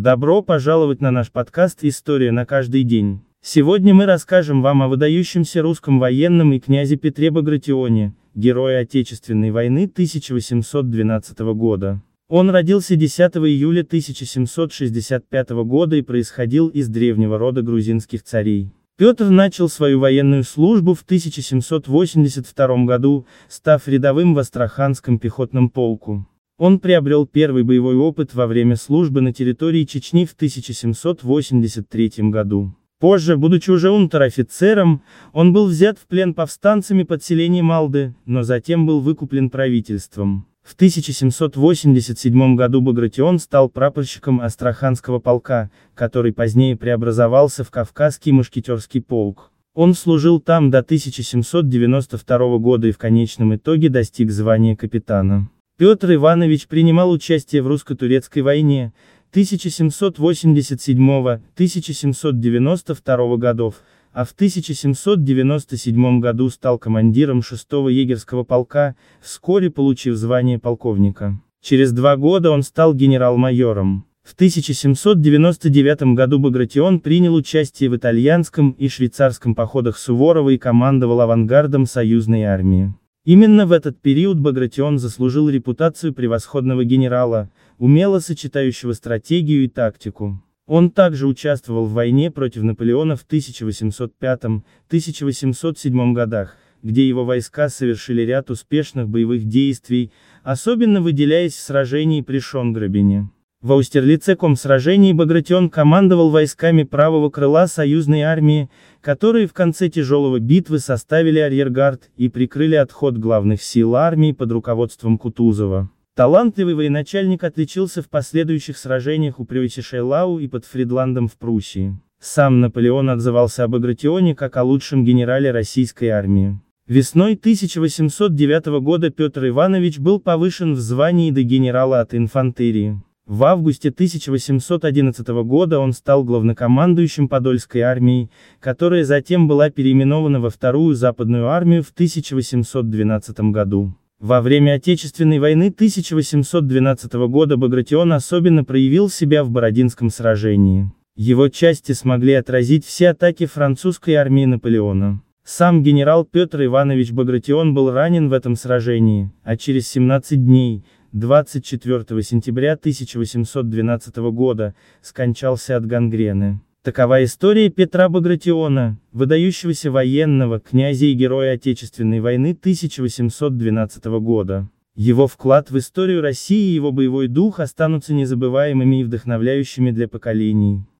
Добро пожаловать на наш подкаст «История на каждый день». Сегодня мы расскажем вам о выдающемся русском военном и князе Петре Багратионе, герое Отечественной войны 1812 года. Он родился 10 июля 1765 года и происходил из древнего рода грузинских царей. Петр начал свою военную службу в 1782 году, став рядовым в Астраханском пехотном полку. Он приобрел первый боевой опыт во время службы на территории Чечни в 1783 году. Позже, будучи уже унтер-офицером, он был взят в плен повстанцами под селением Малды, но затем был выкуплен правительством. В 1787 году Багратион стал прапорщиком Астраханского полка, который позднее преобразовался в Кавказский мушкетерский полк. Он служил там до 1792 года и в конечном итоге достиг звания капитана. Петр Иванович принимал участие в русско-турецкой войне 1787-1792 годов, а в 1797 году стал командиром 6-го егерского полка, вскоре получив звание полковника. Через два года он стал генерал-майором. В 1799 году Багратион принял участие в итальянском и швейцарском походах Суворова и командовал авангардом союзной армии. Именно в этот период Багратион заслужил репутацию превосходного генерала, умело сочетающего стратегию и тактику. Он также участвовал в войне против Наполеона в 1805-1807 годах, где его войска совершили ряд успешных боевых действий, особенно выделяясь в сражении при Шонграбине. В Аустерлицеком сражении Багратион командовал войсками правого крыла союзной армии, которые в конце тяжелого битвы составили арьергард и прикрыли отход главных сил армии под руководством Кутузова. Талантливый военачальник отличился в последующих сражениях у Прюйсишейлау и под Фридландом в Пруссии. Сам Наполеон отзывался об Багратионе как о лучшем генерале российской армии. Весной 1809 года Петр Иванович был повышен в звании до генерала от инфантерии. В августе 1811 года он стал главнокомандующим Подольской армией, которая затем была переименована во Вторую Западную армию в 1812 году. Во время Отечественной войны 1812 года Багратион особенно проявил себя в Бородинском сражении. Его части смогли отразить все атаки французской армии Наполеона. Сам генерал Петр Иванович Багратион был ранен в этом сражении, а через 17 дней, 24 сентября 1812 года, скончался от гангрены. Такова история Петра Багратиона, выдающегося военного, князя и героя Отечественной войны 1812 года. Его вклад в историю России и его боевой дух останутся незабываемыми и вдохновляющими для поколений.